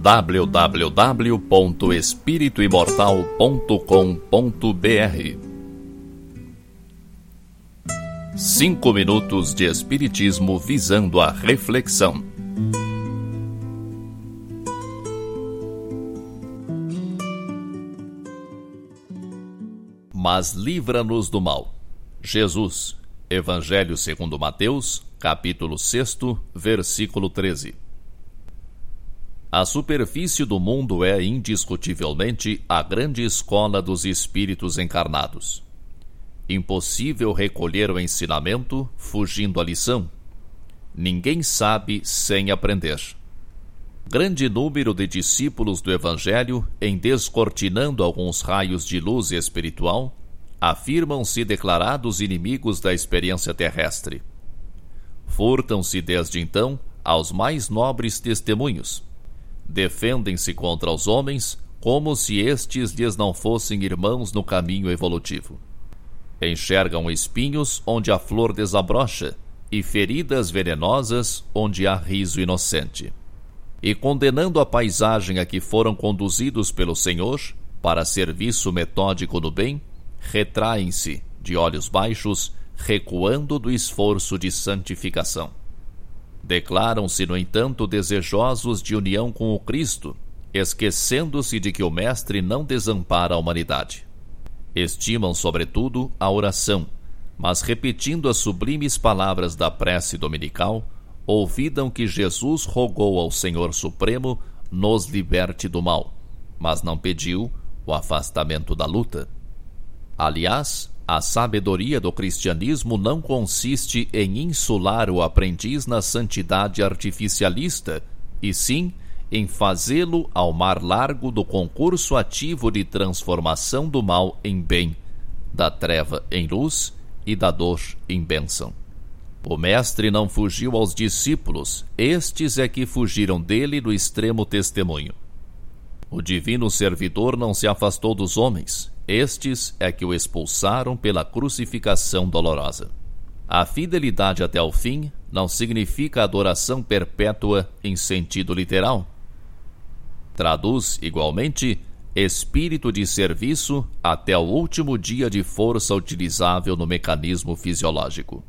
www.espirituimortal.com.br Cinco minutos de Espiritismo visando a reflexão. Mas livra-nos do mal. Jesus, Evangelho segundo Mateus, capítulo 6, versículo 13. A superfície do mundo é indiscutivelmente a grande escola dos espíritos encarnados. Impossível recolher o ensinamento fugindo à lição. Ninguém sabe sem aprender. Grande número de discípulos do Evangelho, em descortinando alguns raios de luz espiritual, afirmam-se declarados inimigos da experiência terrestre. Furtam-se desde então aos mais nobres testemunhos defendem-se contra os homens como se estes lhes não fossem irmãos no caminho evolutivo. Enxergam espinhos onde a flor desabrocha e feridas venenosas onde há riso inocente. E condenando a paisagem a que foram conduzidos pelo Senhor para serviço metódico no bem, retraem-se, de olhos baixos, recuando do esforço de santificação. Declaram-se, no entanto, desejosos de união com o Cristo, esquecendo-se de que o Mestre não desampara a humanidade. Estimam, sobretudo, a oração, mas repetindo as sublimes palavras da prece dominical, ouvidam que Jesus rogou ao Senhor Supremo nos liberte do mal, mas não pediu o afastamento da luta. Aliás, a sabedoria do cristianismo não consiste em insular o aprendiz na santidade artificialista, e sim em fazê-lo ao mar largo do concurso ativo de transformação do mal em bem, da treva em luz e da dor em bênção. O Mestre não fugiu aos discípulos, estes é que fugiram dele no extremo testemunho. O divino servidor não se afastou dos homens, estes é que o expulsaram pela crucificação dolorosa. A fidelidade até o fim não significa adoração perpétua em sentido literal. Traduz, igualmente, espírito de serviço até o último dia de força utilizável no mecanismo fisiológico.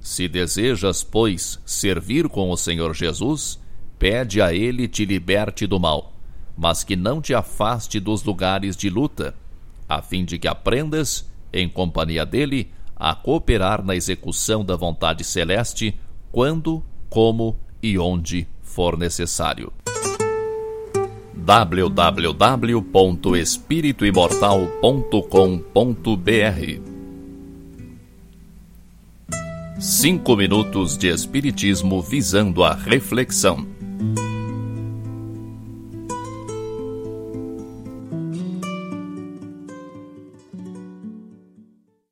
Se desejas, pois, servir com o Senhor Jesus, pede a Ele te liberte do mal, mas que não te afaste dos lugares de luta a fim de que aprendas, em companhia dele, a cooperar na execução da vontade celeste quando, como e onde for necessário. www.espirituimortal.com.br Cinco minutos de Espiritismo visando a reflexão.